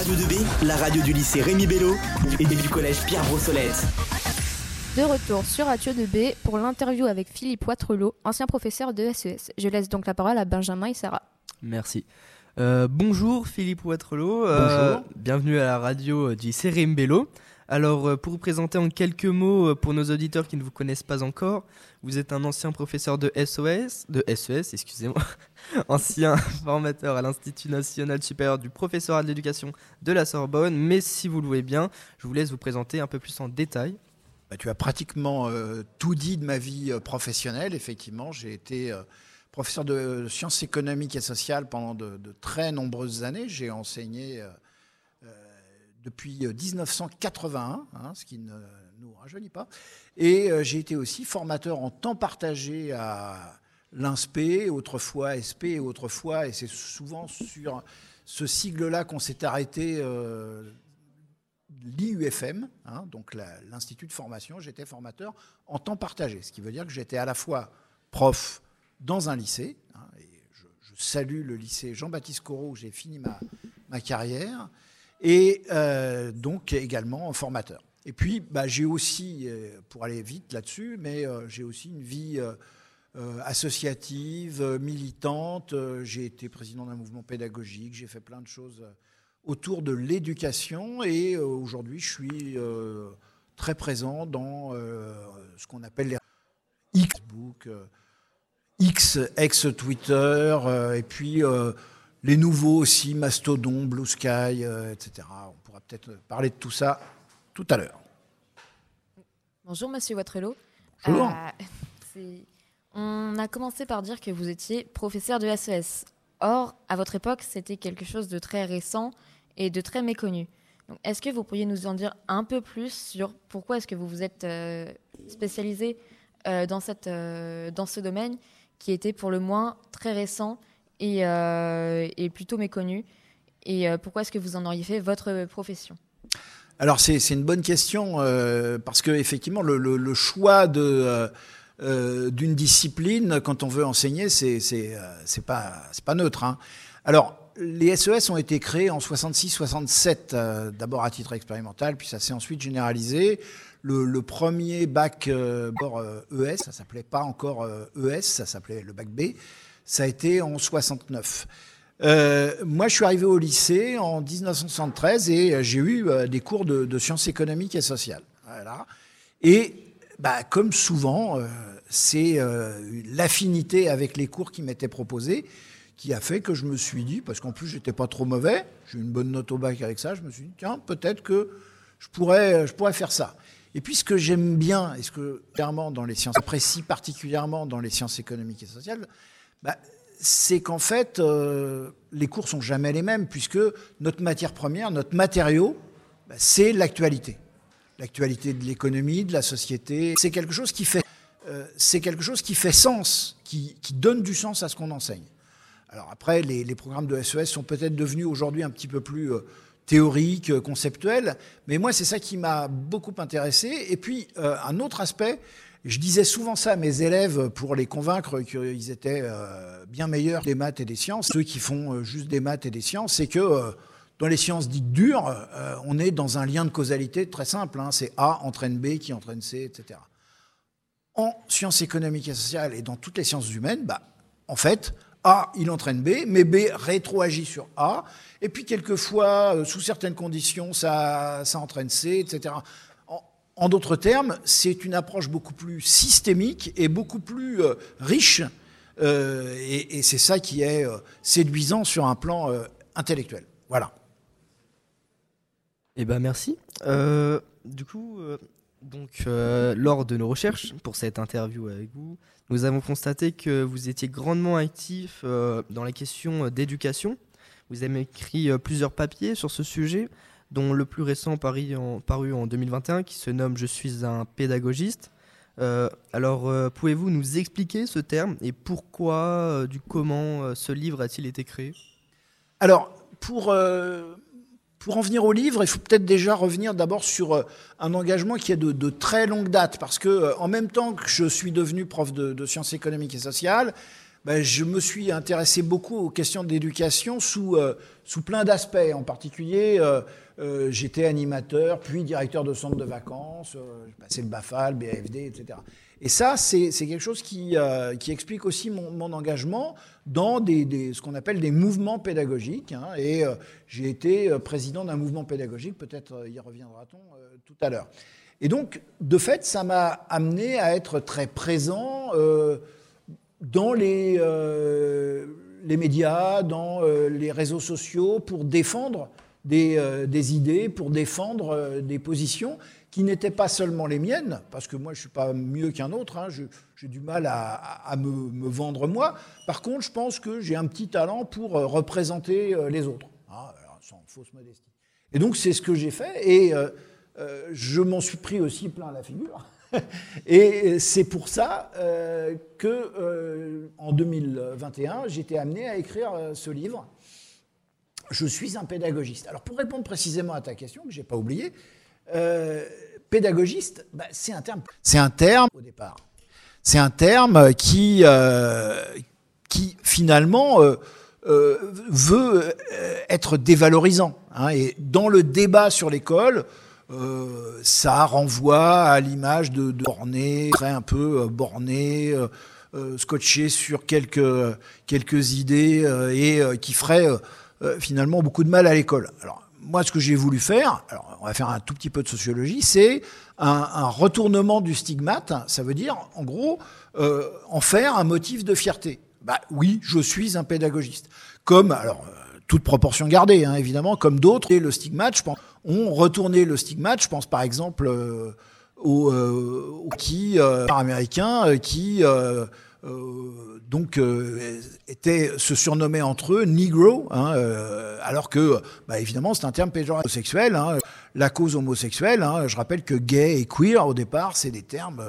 Radio 2B, la radio du lycée Rémi Bello et du collège Pierre Brossolette. De retour sur Radio 2B pour l'interview avec Philippe Ouattrelot, ancien professeur de SES. Je laisse donc la parole à Benjamin et Sarah. Merci. Euh, bonjour Philippe Ouattrelot. Euh, Bonjour. bienvenue à la radio du lycée Rémi Bello. Alors, euh, pour vous présenter en quelques mots, euh, pour nos auditeurs qui ne vous connaissent pas encore, vous êtes un ancien professeur de SOS, de SES, excusez-moi, ancien formateur à l'Institut national supérieur du professorat de l'éducation de la Sorbonne. Mais si vous le voulez bien, je vous laisse vous présenter un peu plus en détail. Bah, tu as pratiquement euh, tout dit de ma vie professionnelle. Effectivement, j'ai été professeur de sciences économiques et sociales pendant de, de très nombreuses années. J'ai enseigné depuis euh, 1981, hein, ce qui ne nous rajeunit pas. Et euh, j'ai été aussi formateur en temps partagé à l'INSPE, autrefois SP autrefois, et c'est souvent sur ce sigle-là qu'on s'est arrêté. euh, l'IUFM, hein, donc l'Institut de formation, j'étais formateur en temps partagé, ce qui veut dire que j'étais à la fois prof dans un lycée, hein, et je, salue le lycée Jean-Baptiste Corot où j'ai fini ma carrière, et euh, donc également formateur. Et puis, bah, j'ai aussi, euh, pour aller vite là-dessus, mais euh, j'ai aussi une vie associative, militante. J'ai été président d'un mouvement pédagogique, j'ai fait plein de choses autour de l'éducation et aujourd'hui je suis très présent dans ce qu'on appelle les Facebook, euh, X, ex-Twitter, et puis les nouveaux aussi, Mastodon, Blue Sky, euh, etc. On pourra peut-être parler de tout ça tout à l'heure. Bonjour Monsieur Ouattrelot. Bonjour. Euh, on a commencé par dire que vous étiez professeur de SES. Or, à votre époque, c'était quelque chose de très récent et de très méconnu. Est-ce que vous pourriez nous en dire un peu plus sur pourquoi est-ce que vous vous êtes euh, spécialisé euh, dans, cette, euh, dans ce domaine qui était pour le moins très récent euh, et plutôt méconnu Et euh, pourquoi est-ce que vous en auriez fait votre profession? Alors c'est une bonne question euh, parce que effectivement le, choix d'une discipline quand on veut enseigner c'est c'est pas neutre. hein. Alors les SES ont été créés en 66-67 euh, d'abord à titre expérimental puis ça s'est ensuite généralisé. Le, premier bac ES, ça s'appelait pas encore ES, ça s'appelait le bac B, ça a été en 69. Euh, moi, je suis arrivé au lycée en 1973 et euh, j'ai eu euh, des cours de, sciences économiques et sociales. Et bah, comme souvent, euh, c'est l'affinité avec les cours qui m'étaient proposés qui a fait que je me suis dit, parce qu'en plus j'étais pas trop mauvais, j'ai eu une bonne note au bac avec ça, je me suis dit, tiens, peut-être que je pourrais, je pourrais faire ça. Et puis ce que j'aime bien, et ce que clairement dans les sciences, apprécie particulièrement dans les sciences économiques et sociales, bah, c'est qu'en fait, euh, les cours sont jamais les mêmes, puisque notre matière première, notre matériau, bah, c'est l'actualité. L'actualité de l'économie, de la société. C'est quelque chose qui fait, euh, c'est quelque chose qui fait sens, qui, donne du sens à ce qu'on enseigne. Alors après, les, programmes de SES sont peut-être devenus aujourd'hui un petit peu plus euh, théoriques, conceptuels, mais moi, c'est ça qui m'a beaucoup intéressé. Et puis, un autre aspect, je disais souvent ça à mes élèves pour les convaincre qu'ils étaient euh, bien meilleurs des maths et des sciences. Ceux qui font euh, juste des maths et des sciences, c'est que euh, dans les sciences dites dures, on est dans un lien de causalité très simple. hein. c'est A entraîne B qui entraîne C, etc. En sciences économiques et sociales et dans toutes les sciences humaines, bah, en fait, A, il entraîne B, mais B rétroagit sur A. Et puis, quelquefois, sous certaines conditions, ça entraîne C, etc. En, d'autres termes, c'est une approche beaucoup plus systémique et beaucoup plus euh, riche. euh, et c'est ça qui est euh, séduisant sur un plan intellectuel. Voilà. Eh ben merci. Du coup, donc lors de nos recherches pour cette interview avec vous, nous avons constaté que vous étiez grandement actif dans les questions euh, d'éducation. Vous avez écrit plusieurs papiers sur ce sujet, dont le plus récent paru en, paru en 2021 qui se nomme Je suis un pédagogiste. Euh, alors, euh, pouvez-vous nous expliquer ce terme et pourquoi, euh, du comment ce livre a-t-il été créé? Alors, pour, pour en venir au livre, il faut peut-être déjà revenir d'abord sur un engagement qui est de, très longue date, parce que en même temps que je suis devenu prof de, sciences économiques et sociales, ben, je me suis intéressé beaucoup aux questions d'éducation sous, sous plein d'aspects. En particulier, euh, euh, j'étais animateur, puis directeur de centre de vacances, j'ai passé le BAFAL, BAFD, etc. Et ça, c'est quelque chose qui, qui, explique aussi mon, engagement dans ce qu'on appelle des mouvements pédagogiques. Hein. et j'ai été président d'un mouvement pédagogique, peut-être y reviendra-t-on tout à l'heure. Et donc, de fait, ça m'a amené à être très présent dans les, euh, médias, dans euh, les réseaux sociaux, pour défendre des, euh, des idées, pour défendre des positions qui n'étaient pas seulement les miennes, parce que moi je ne suis pas mieux qu'un autre, hein, j'ai du mal à, me, vendre moi. Par contre, je pense que j'ai un petit talent pour représenter les autres, sans fausse modestie. Et donc c'est ce que j'ai fait, et je m'en suis pris aussi plein la figure. Et c'est pour ça euh, que, euh, en 2021, j'étais amené à écrire euh, ce livre. Je suis un pédagogiste. Alors, pour répondre précisément à ta question, que je n'ai pas oublié, pédagogiste, bah, c'est un terme. C'est un terme au départ. C'est un terme qui, qui finalement veut être dévalorisant. Hein, et dans le débat sur l'école, euh, ça renvoie à l'image de, de borné, très un peu euh, borné, euh, scotché sur quelques, quelques idées et qui ferait finalement beaucoup de mal à l'école. Alors, moi, ce que j'ai voulu faire, alors on va faire un tout petit peu de sociologie, c'est un, retournement du stigmate. Ça veut dire, en gros, euh, en faire un motif de fierté. Bah oui, je suis un pédagogiste. Comme, alors, toute proportion gardée, hein, évidemment, comme d'autres. Et le stigmate, je pense, ont retourné le stigmate. Je pense par exemple euh, aux, euh, qui euh, américains euh, qui euh, donc étaient se surnommaient entre eux Negro, hein, alors que bah, évidemment c'est un terme péjoratif homosexuel. Hein, la cause homosexuelle, hein, je rappelle que gay et queer au départ c'est des termes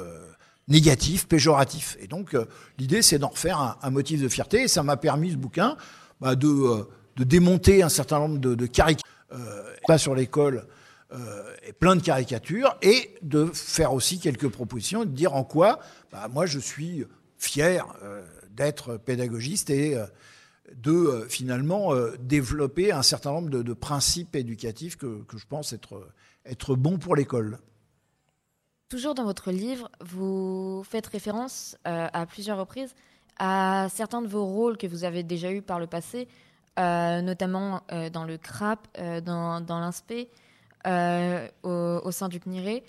négatifs, péjoratifs. Et donc l'idée c'est d'en refaire un, motif de fierté. Et ça m'a permis ce bouquin bah, de démonter un certain nombre de, de caricatures, euh, pas sur l'école, euh, et plein de caricatures, et de faire aussi quelques propositions, de dire en quoi, bah, moi je suis fier euh, d'être pédagogiste et euh, de euh, finalement développer un certain nombre de, principes éducatifs que, je pense être, être bons pour l'école. Toujours dans votre livre, vous faites référence à plusieurs reprises à certains de vos rôles que vous avez déjà eus par le passé, notamment dans le CRAP, dans, dans au, sein du CNIRE.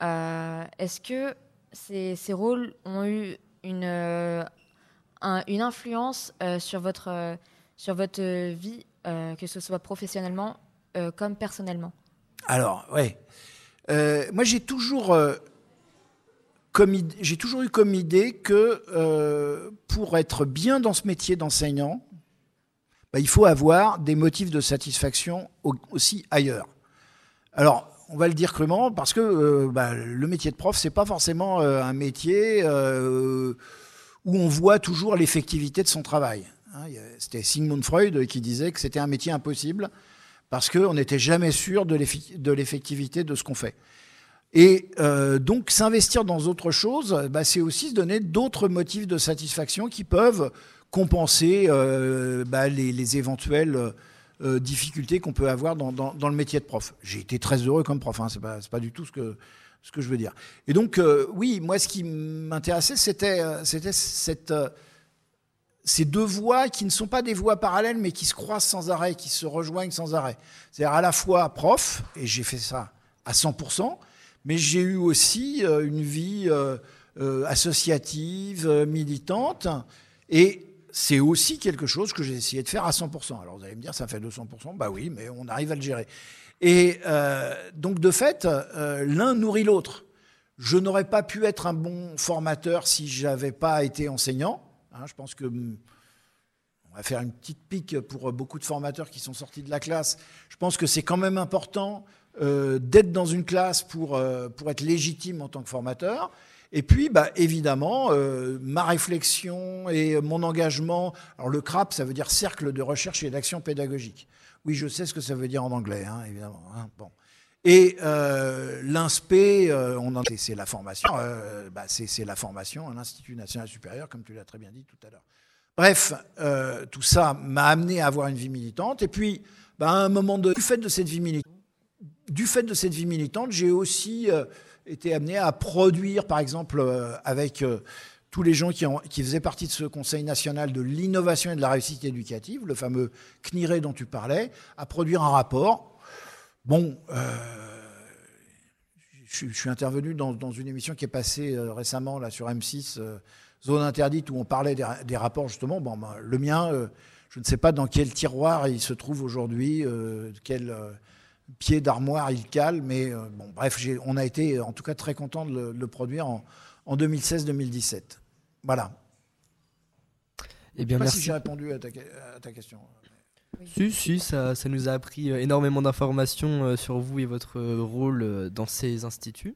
Est-ce que ces, rôles ont eu une, un, une influence sur, votre, sur votre vie, que ce soit professionnellement comme personnellement Alors, oui. moi, j'ai toujours j'ai toujours eu comme idée que euh, pour être bien dans ce métier d'enseignant, bah, il faut avoir des motifs de satisfaction aussi ailleurs. Alors, on va le dire crûment parce que euh, bah, le métier de prof, c'est pas forcément euh, un métier euh, où on voit toujours l'effectivité de son travail. Hein, c'était Sigmund Freud qui disait que c'était un métier impossible parce qu'on n'était jamais sûr de l'effectivité de ce qu'on fait. Et donc s'investir dans autre chose, bah, c'est aussi se donner d'autres motifs de satisfaction qui peuvent compenser bah, les, éventuelles euh, difficultés qu'on peut avoir dans, dans, le métier de prof. J'ai été très heureux comme prof, hein, c'est pas, pas du tout ce que, ce que je veux dire. Et donc, euh, oui, moi, ce qui m'intéressait, c'était euh, euh, ces deux voies qui ne sont pas des voies parallèles, mais qui se croisent sans arrêt, qui se rejoignent sans arrêt. C'est-à-dire à la fois prof, et j'ai fait ça à 100%, mais j'ai eu aussi une vie associative, militante, et c'est aussi quelque chose que j'ai essayé de faire à 100%. Alors vous allez me dire, ça fait 200%, bah oui, mais on arrive à le gérer. Et euh, donc de fait, euh, l'un nourrit l'autre. Je n'aurais pas pu être un bon formateur si j'avais pas été enseignant. Hein, je pense que hmm, on va faire une petite pique pour beaucoup de formateurs qui sont sortis de la classe. Je pense que c'est quand même important euh, d'être dans une classe pour, euh, pour être légitime en tant que formateur. Et puis, bah, évidemment, euh, ma réflexion et mon engagement. Alors, le CRAP, ça veut dire Cercle de recherche et d'action pédagogique. Oui, je sais ce que ça veut dire en anglais, hein, évidemment. Hein, bon. Et euh, l'INSPE, euh, c'est la formation, euh, bah, c'est la formation à l'Institut national supérieur, comme tu l'as très bien dit tout à l'heure. Bref, tout ça m'a amené à avoir une vie militante. Et puis, bah, à un moment de du fait de cette vie militante, j'ai aussi été amené à produire, par exemple, euh, avec euh, tous les gens qui, faisaient partie de ce Conseil national de l'innovation et de la réussite éducative, le fameux CNIRE dont tu parlais, à produire un rapport. Bon, euh, je, suis- intervenu dans, une émission qui est passée récemment là sur M6, euh, Zone interdite, où on parlait des, ra- des rapports justement. Bon, ben, le mien, je ne sais pas dans quel tiroir il se trouve aujourd'hui, quel pied d'armoire il cale, mais euh, bon, bref, on a été en tout cas très content de le, de le produire en, en 2016-2017. Voilà. Eh Je bien, sais pas merci. si j'ai répondu à ta, que- à ta question. Si, si, ça, ça nous a appris euh, énormément d'informations euh, sur vous et votre rôle dans ces instituts.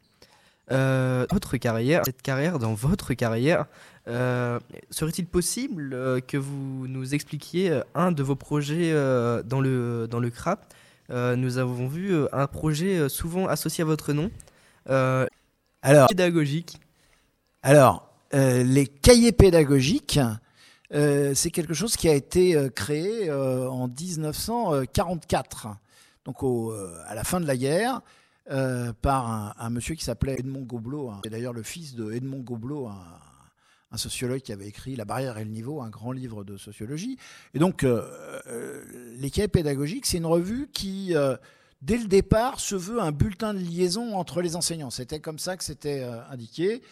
Euh, votre carrière, cette carrière, dans votre carrière, euh, serait-il possible euh, que vous nous expliquiez un de vos projets euh, dans, le, dans le CRAP Euh, Nous avons vu euh, un projet euh, souvent associé à votre nom, euh, Alors, pédagogique. Alors, euh, les cahiers pédagogiques, euh, c'est quelque chose qui a été euh, créé euh, en 1944, donc au, euh, à la fin de la guerre, euh, par un, un monsieur qui s'appelait Edmond Gobelot, hein, et d'ailleurs le fils de Edmond Gobelot, un, un sociologue qui avait écrit La barrière et le niveau, un grand livre de sociologie. Et donc, euh, euh, les cahiers pédagogiques, c'est une revue qui, euh, dès le départ, se veut un bulletin de liaison entre les enseignants. C'était comme ça que c'était euh, indiqué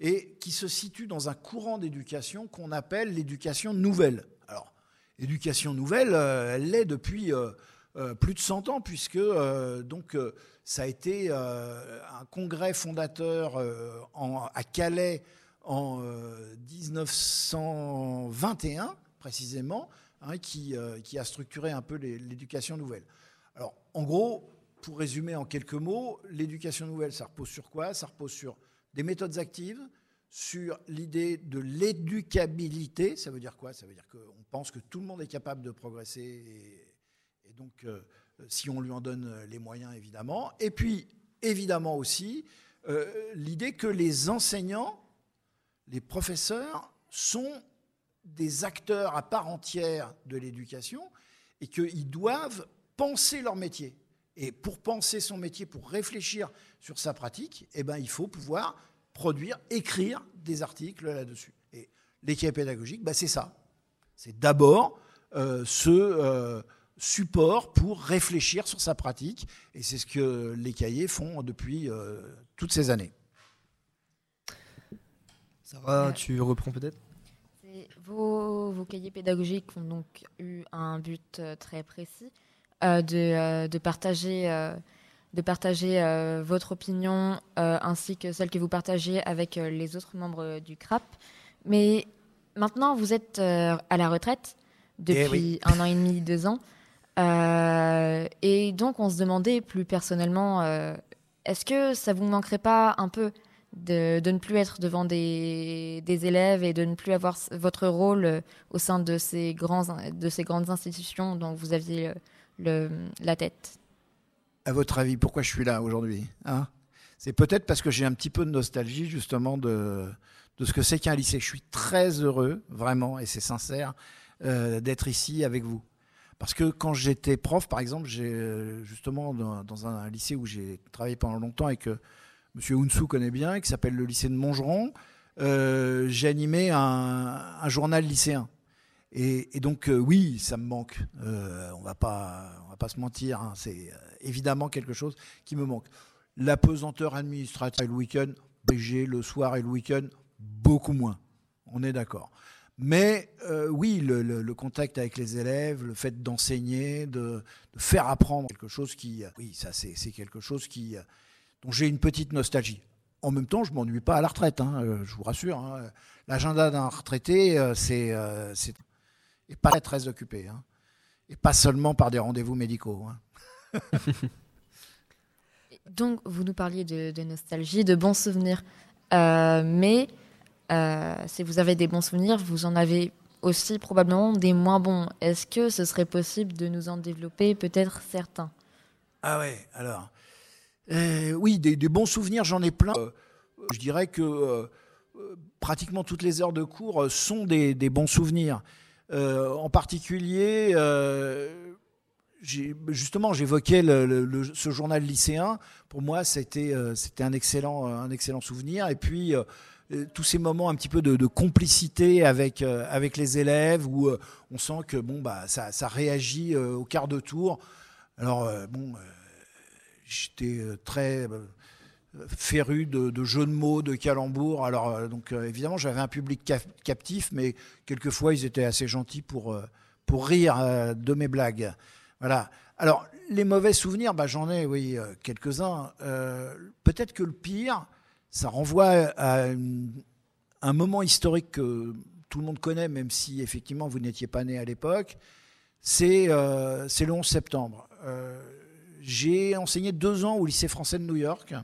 et qui se situe dans un courant d'éducation qu'on appelle l'éducation nouvelle. Alors, l'éducation nouvelle, elle l'est depuis plus de 100 ans, puisque donc, ça a été un congrès fondateur à Calais en euh, 1921, précisément, hein, qui, euh, qui a structuré un peu l'éducation nouvelle. Alors, en gros, pour résumer en quelques mots, l'éducation nouvelle, ça repose sur quoi? Ça repose sur des méthodes actives, sur l'idée de l'éducabilité. Ça veut dire quoi? Ça veut dire qu'on pense que tout le monde est capable de progresser, et, donc euh, si on lui en donne les moyens, évidemment. Et puis, évidemment aussi, euh, l'idée que les enseignants, les professeurs, sont des acteurs à part entière de l'éducation et qu'ils doivent penser leur métier. Et pour penser son métier, pour réfléchir sur sa pratique, eh ben, il faut pouvoir produire, écrire des articles là-dessus. Et l'équipe pédagogique, bah, c'est ça. C'est d'abord euh, ce euh, support pour réfléchir sur sa pratique. Et c'est ce que les cahiers font depuis euh, toutes ces années. Sarah, tu reprends peut-être? Vos, vos cahiers pédagogiques ont donc eu un but euh, très précis euh, de, euh, de partager, euh, de partager votre opinion ainsi que celle que vous partagez avec les autres membres du CRAP. Mais maintenant, vous êtes à la retraite depuis Eh oui. un an et demi, deux ans. Et donc, on se demandait plus personnellement, est-ce que ça vous manquerait pas un peu de, ne plus être devant des, élèves et de ne plus avoir votre rôle euh, au sein de ces, grandes institutions dont vous aviez euh, la tête À votre avis, pourquoi je suis là aujourd'hui hein? C'est peut-être parce que j'ai un petit peu de nostalgie justement de, ce que c'est qu'un lycée. Je suis très heureux, vraiment, et c'est sincère, euh, d'être ici avec vous. Parce que quand j'étais prof, par exemple, justement dans un lycée où j'ai travaillé pendant longtemps et que M. Hunsou connaît bien, qui s'appelle le lycée de Montgeron, euh, j'ai animé un, journal lycéen. Et, et donc, euh, oui, ça me manque. Euh, on on va pas se mentir. hein. C'est euh, évidemment quelque chose qui me manque. La pesanteur administrative le week-end, BG le soir et le week-end, beaucoup moins. On est d'accord. Mais oui, le, contact avec les élèves, le fait d'enseigner, de, de faire apprendre quelque chose qui, oui, ça c'est quelque chose qui, euh, dont j'ai une petite nostalgie. En même temps, je m'ennuie pas à la retraite, hein, euh, je vous rassure. hein. L'agenda d'un retraité, euh, c'est euh, c'est- est pas très, occupé, hein. et pas seulement par des rendez-vous médicaux. Donc, vous nous parliez de, de nostalgie, de bons souvenirs. Euh, mais euh, si vous avez des bons souvenirs, vous en avez aussi probablement des moins bons. Est-ce que ce serait possible de nous en développer peut-être certains? Ah ouais, alors. Euh, oui, des, bons souvenirs, j'en ai plein. Euh, je dirais que euh, pratiquement toutes les heures de cours sont des, bons souvenirs. en particulier, justement, j'évoquais ce journal lycéen. Pour moi, c'était un excellent un excellent souvenir. Et puis tous ces moments un petit peu de, complicité avec avec les élèves où on sent que bon bah ça réagit au quart de tour. Alors bon, j'étais très féru de, jeux de mots, de calembours. Alors donc évidemment, j'avais un public captif, mais quelquefois ils étaient assez gentils pour pour rire de mes blagues. Voilà. Alors, les mauvais souvenirs, bah, j'en ai, oui, euh, quelques-uns. Euh, peut-être que le pire, ça renvoie à un moment historique que tout le monde connaît, même si effectivement vous n'étiez pas né à l'époque. C'est euh, le 11 septembre. J'ai enseigné deux ans au lycée français de New York.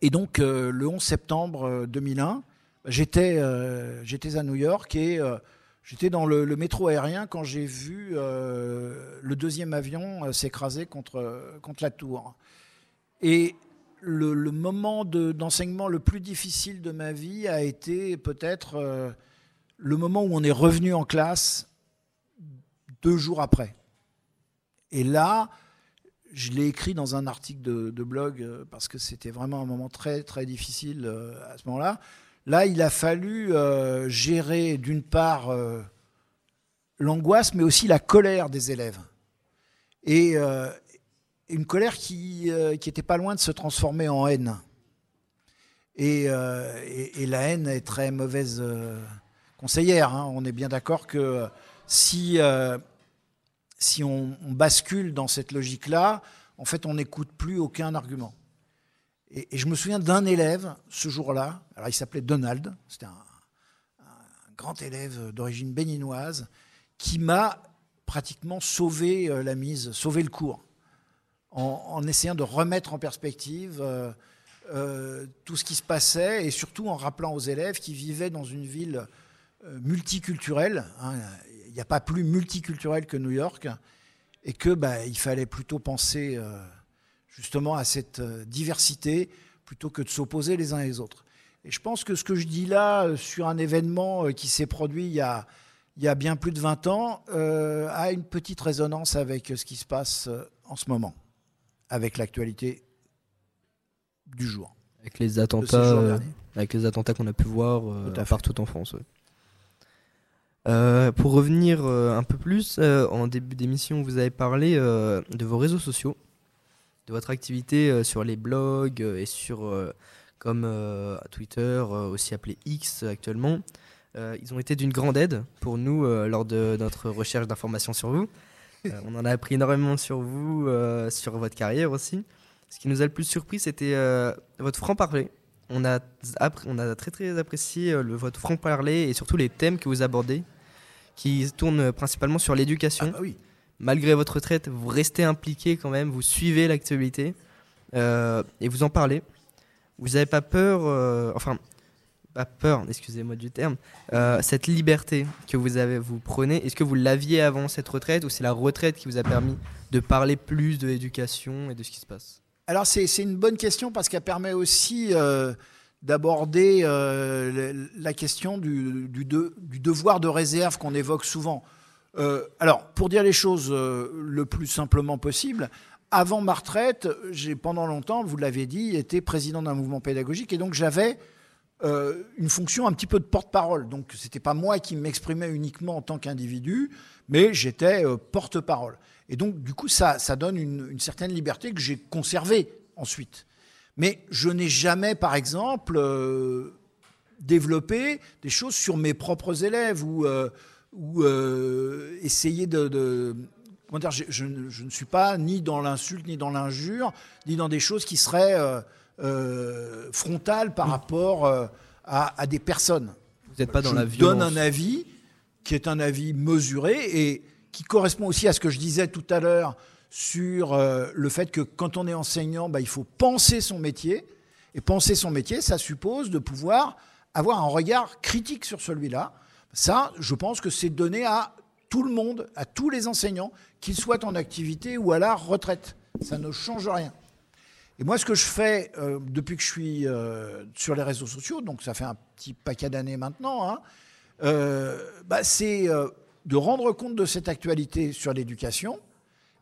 Et donc, le 11 septembre 2001, j'étais à New York et J'étais dans le, métro aérien quand j'ai vu euh, le deuxième avion euh, s'écraser contre, contre la tour. Et le, moment d'enseignement le plus difficile de ma vie a été peut-être euh, le moment où on est revenu en classe deux jours après. Et là, je l'ai écrit dans un article de, blog parce que c'était vraiment un moment très très difficile à ce moment-là. Là, il a fallu euh, gérer d'une part euh, l'angoisse, mais aussi la colère des élèves. Et euh, une colère qui n'était pas loin de se transformer en haine. Et, la haine est très mauvaise conseillère. Hein. On est bien d'accord que si, si on, bascule dans cette logique-là, en fait, on n'écoute plus aucun argument. Et, je me souviens d'un élève ce jour-là, alors il s'appelait Donald, c'était un, grand élève d'origine béninoise, qui m'a pratiquement sauvé euh, la mise, sauvé le cours, en, essayant de remettre en perspective euh, euh, tout ce qui se passait et surtout en rappelant aux élèves qui vivaient dans une ville multiculturelle. Hein, n'y a pas plus multiculturel que New York et que bah, il fallait plutôt penser justement à cette euh, diversité plutôt que de s'opposer les uns les autres. Et je pense que ce que je dis là euh, sur un événement euh, qui s'est produit il y, a, il y a bien plus de 20 ans a une petite résonance avec ce qui se passe en ce moment, avec l'actualité du jour. Avec les attentats, avec les attentats qu'on a pu voir partout en France. Pour revenir un peu plus, en début d'émission, vous avez parlé de vos réseaux sociaux de votre activité euh, sur les blogs euh, et sur euh, comme Twitter, aussi appelé X actuellement. ils ont été d'une grande aide pour nous lors de notre recherche d'informations sur vous. on en a appris énormément sur vous, sur votre carrière aussi. Ce qui nous a le plus surpris, c'était votre franc-parler. On a, on a très très apprécié le, votre franc-parler et surtout les thèmes que vous abordez, qui tournent principalement sur l'éducation. Ah bah oui malgré votre retraite, vous restez impliqué quand même, vous suivez l'actualité euh, et vous en parlez. Vous n'avez pas peur, euh, enfin, pas peur, excusez-moi du terme, euh, cette liberté que vous avez, vous prenez, est-ce que vous l'aviez avant cette retraite ou c'est la retraite qui vous a permis de parler plus de l'éducation et de ce qui se passe? Alors c'est une bonne question parce qu'elle permet aussi d'aborder la question du, devoir de réserve qu'on évoque souvent. Euh, alors, pour dire les choses euh, le plus simplement possible, avant ma retraite, j'ai pendant longtemps, vous l'avez dit, été président d'un mouvement pédagogique et donc j'avais euh, une fonction un petit peu de porte-parole. Donc, ce n'était pas moi qui m'exprimais uniquement en tant qu'individu, mais j'étais porte-parole. Et donc, du coup, ça, donne une certaine liberté que j'ai conservée ensuite. Mais je n'ai jamais, par exemple, développé des choses sur mes propres élèves ou ou euh, essayer de, comment dire, je, ne suis pas ni dans l'insulte, ni dans l'injure, ni dans des choses qui seraient euh, euh, frontales par rapport à, des personnes. Vous n'êtes pas dans je la violence. donne un avis qui est un avis mesuré et qui correspond aussi à ce que je disais tout à l'heure sur le fait que quand on est enseignant, bah, il faut penser son métier. Et penser son métier, ça suppose de pouvoir avoir un regard critique sur celui-là, ça, je pense que c'est donné à tout le monde, à tous les enseignants, qu'ils soient en activité ou à la retraite. Ça ne change rien. Et moi, ce que je fais euh, depuis que je suis euh, sur les réseaux sociaux, donc ça fait un petit paquet d'années maintenant, hein, euh, bah, c'est euh, de rendre compte de cette actualité sur l'éducation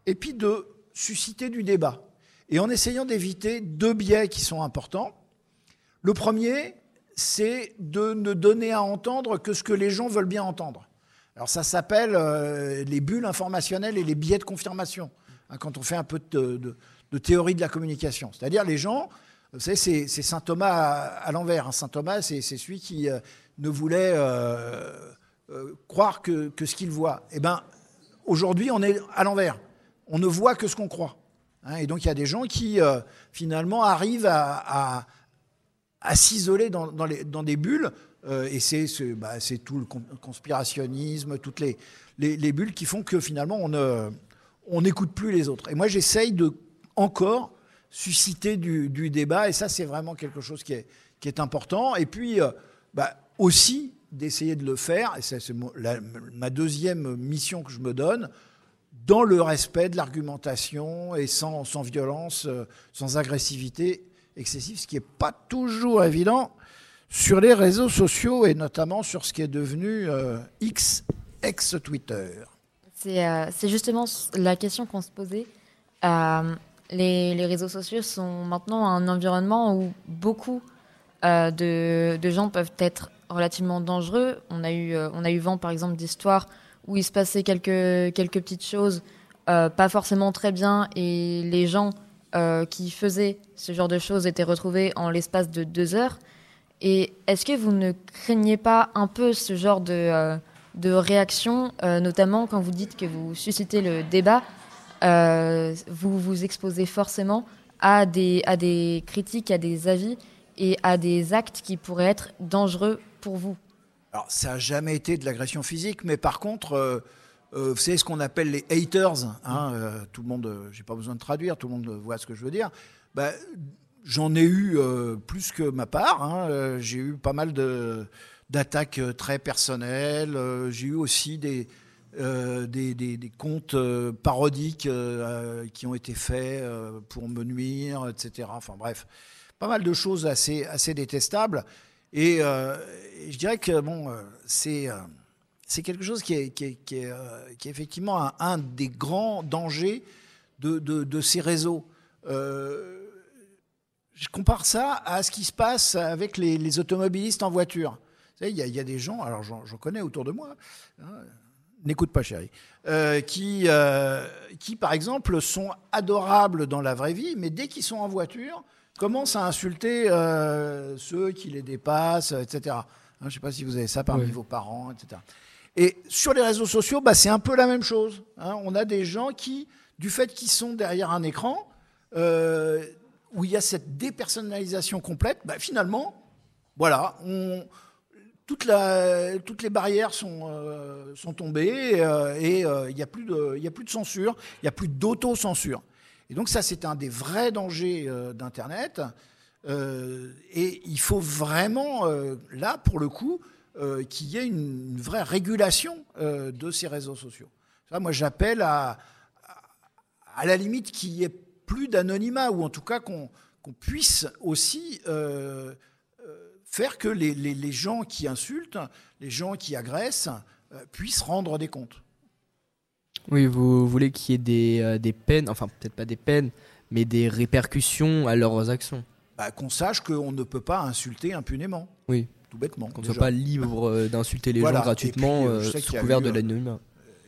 et puis de susciter du débat. Et en essayant d'éviter deux biais qui sont importants. Le premier, c'est de ne donner à entendre que ce que les gens veulent bien entendre. Alors ça s'appelle euh, les bulles informationnelles et les biais de confirmation, hein, quand on fait un peu de, théorie de la communication. C'est-à-dire les gens, vous savez, c'est Saint Thomas à, l'envers. hein. Saint Thomas, c'est celui qui euh, ne voulait euh, croire que, que ce qu'il voit. Eh ben, aujourd'hui, on est à l'envers. On ne voit que ce qu'on croit. hein. et donc il y a des gens qui euh, finalement arrivent à, s'isoler dans, des bulles. euh, et bah, c'est tout le con- conspirationnisme, toutes les, les, les bulles qui font que finalement on n'écoute plus les autres. Et moi j'essaye de encore susciter du, débat. Et ça c'est vraiment quelque chose qui est, important. Et puis euh, bah, aussi d'essayer de le faire. Et c'est ma deuxième mission que je me donne dans le respect de l'argumentation et sans, violence, euh, sans agressivité excessive, ce qui n'est pas toujours évident sur les réseaux sociaux et notamment sur ce qui est devenu euh, X, ex-Twitter. C'est euh, c'est justement la question qu'on se posait. Euh, les, réseaux sociaux sont maintenant un environnement où beaucoup de, de gens peuvent être relativement dangereux. On a eu, on a eu vent, par exemple, d'histoires où il se passait quelques, quelques petites choses euh, pas forcément très bien et les gens euh, qui faisaient ce genre de choses étaient retrouvés en l'espace de deux heures. Et est-ce que vous ne craignez pas un peu ce genre de, euh, de réaction, notamment quand vous dites que vous suscitez le débat Vous vous exposez forcément à des, à des critiques, à des avis et à des actes qui pourraient être dangereux pour vous? Alors, ça n'a jamais été de l'agression physique, mais par contre, euh, euh, vous savez ce qu'on appelle les haters. Hein, euh, tout le monde, euh, j'ai pas besoin de traduire, tout le monde voit ce que je veux dire. Bah, J'en ai eu euh, plus que ma part. hein, j'ai eu pas mal d'attaques très personnelles. j'ai eu aussi des, des, des- des comptes euh, parodiques qui ont été faits pour me nuire, etc. Enfin bref, pas mal de choses assez, assez détestables. Et, euh, et je dirais que bon, euh, c'est euh, c'est quelque chose qui est, qui est, qui est, effectivement un, des grands dangers de, de, ces réseaux. Je compare ça à ce qui se passe avec les, automobilistes en voiture. Il y, a- des gens, alors j'en connais autour de moi, hein, n'écoute pas chérie, qui, qui par exemple sont adorables dans la vraie vie, mais dès qu'ils sont en voiture, commencent à insulter euh, ceux qui les dépassent, etc. Hein, je ne sais pas si vous avez ça parmi vos parents, etc. Et sur les réseaux sociaux, bah, c'est un peu la même chose. hein. On a des gens qui, du fait qu'ils sont derrière un écran, euh, où il y a cette dépersonnalisation complète, bah, finalement, voilà, on, toute la- toutes les barrières sont, euh, sont tombées et il n'y a, a plus de censure, il n'y a plus d'autocensure. Et donc ça, c'est un des vrais dangers euh, d'Internet. Euh, et il faut vraiment, euh, là, pour le coup, qu'il y ait une, vraie régulation de ces réseaux sociaux. Moi, j'appelle à, à, la limite qu'il n'y ait plus d'anonymat, ou en tout cas qu'on puisse aussi faire que les, gens qui insultent, les gens qui agressent, puissent rendre des comptes. Oui, vous voulez qu'il y ait des, euh, des peines, enfin peut-être pas des peines, mais des répercussions à leurs actions. Bah, qu'on sache qu'on ne peut pas insulter impunément, Oui, tout bêtement. qu'on ne soit pas libre euh, d'insulter les Voilà. gens gratuitement puis, euh, euh, sous couvert eu, de l'anonymat.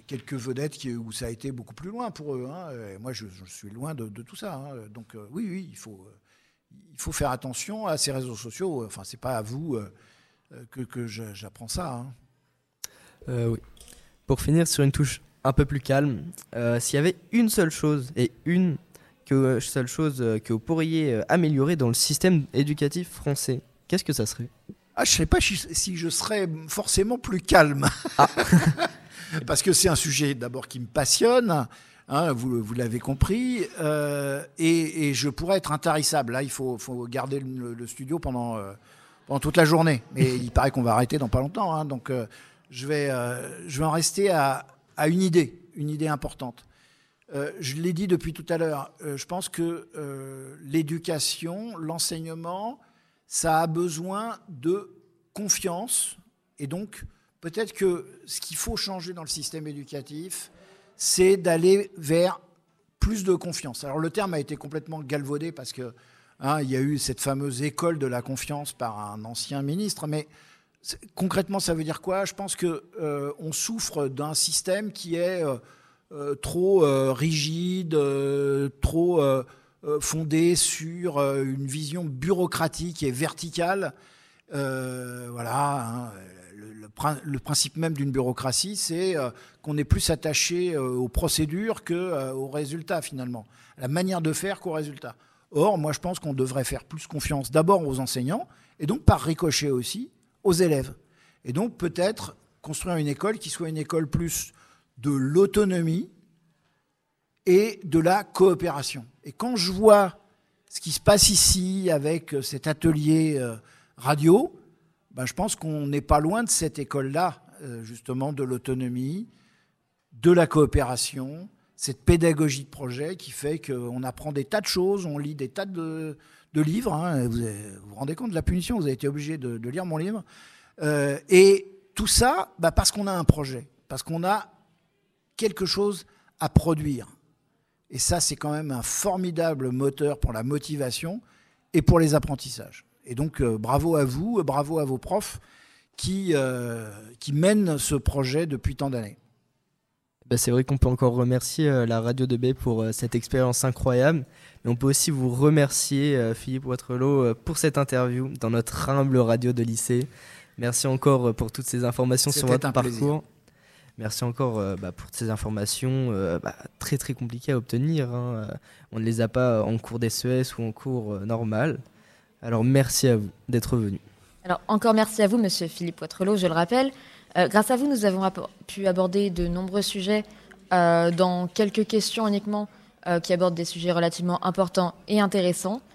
quelques vedettes qui- où ça a été beaucoup plus loin pour eux. hein. Moi, je, je suis loin de, de tout ça. hein. Donc, euh, oui, oui, il faut, il faut faire attention à ces réseaux sociaux. Enfin, c'est pas à vous que, j'apprends ça. hein. Oui. Pour finir sur une touche un peu plus calme, euh, s'il y avait une seule chose et une que, seule chose euh, que vous pourriez euh, améliorer dans le système éducatif français, qu'est-ce que ça serait? Ah, je ne sais pas si, je serais forcément plus calme. Parce que c'est un sujet d'abord qui me passionne, hein, vous, vous l'avez compris, euh, et, et je pourrais être intarissable. Là, il faut, faut garder le, le studio pendant, euh, pendant toute la journée. Mais il paraît qu'on va arrêter dans pas longtemps. hein, donc, euh, je, vais, euh, je vais en rester à, à une idée, une idée importante. Euh, je l'ai dit depuis tout à l'heure, euh, je pense que euh, l'éducation, l'enseignement, ça a besoin de confiance. Et donc, peut-être que ce qu'il faut changer dans le système éducatif, c'est d'aller vers plus de confiance. Alors le terme a été complètement galvaudé parce que hein, il y a eu cette fameuse école de la confiance par un ancien ministre, mais concrètement, ça veut dire quoi? Je pense que on souffre d'un système qui est euh, trop euh, rigide, euh, trop fondé sur une vision bureaucratique et verticale. voilà. Hein, le, principe même d'une bureaucratie, c'est qu'on est plus attaché aux procédures qu'aux résultats finalement, la manière de faire qu'aux résultats. Or, moi, je pense qu'on devrait faire plus confiance d'abord aux enseignants et donc par ricochet aussi aux élèves. Et donc peut-être construire une école qui soit une école plus de l'autonomie et de la coopération. Et quand je vois ce qui se passe ici avec euh, cet atelier euh, radio, ben je pense qu'on n'est pas loin de cette école-là, euh, justement, de l'autonomie, de la coopération, cette pédagogie de projet qui fait qu'on apprend des tas de choses, on lit des tas de, livres. Hein. vous, vous, rendez compte de la punition, vous avez été obligé de, lire mon livre. et tout ça, ben parce qu'on a un projet, parce qu'on a quelque chose à produire. Et ça, c'est quand même un formidable moteur pour la motivation et pour les apprentissages. Et donc, euh, bravo à vous, bravo à vos profs qui, euh, qui mènent ce projet depuis tant d'années. Bah, c'est vrai qu'on peut encore remercier euh, la radio de B pour cette expérience incroyable. Mais on peut aussi vous remercier, Philippe Watrelot, pour cette interview dans notre humble radio de lycée. Merci encore pour toutes ces informations sur votre parcours. Merci encore euh, bah, pour ces informations euh, bah, très très compliquées à obtenir. Hein. On ne les a pas en cours d'SES ou en cours euh, normal. Alors merci à vous d'être venu. Alors encore merci à vous, Monsieur Philippe Poitrelot, je le rappelle. Grâce à vous, nous avons pu aborder de nombreux sujets dans quelques questions uniquement qui abordent des sujets relativement importants et intéressants.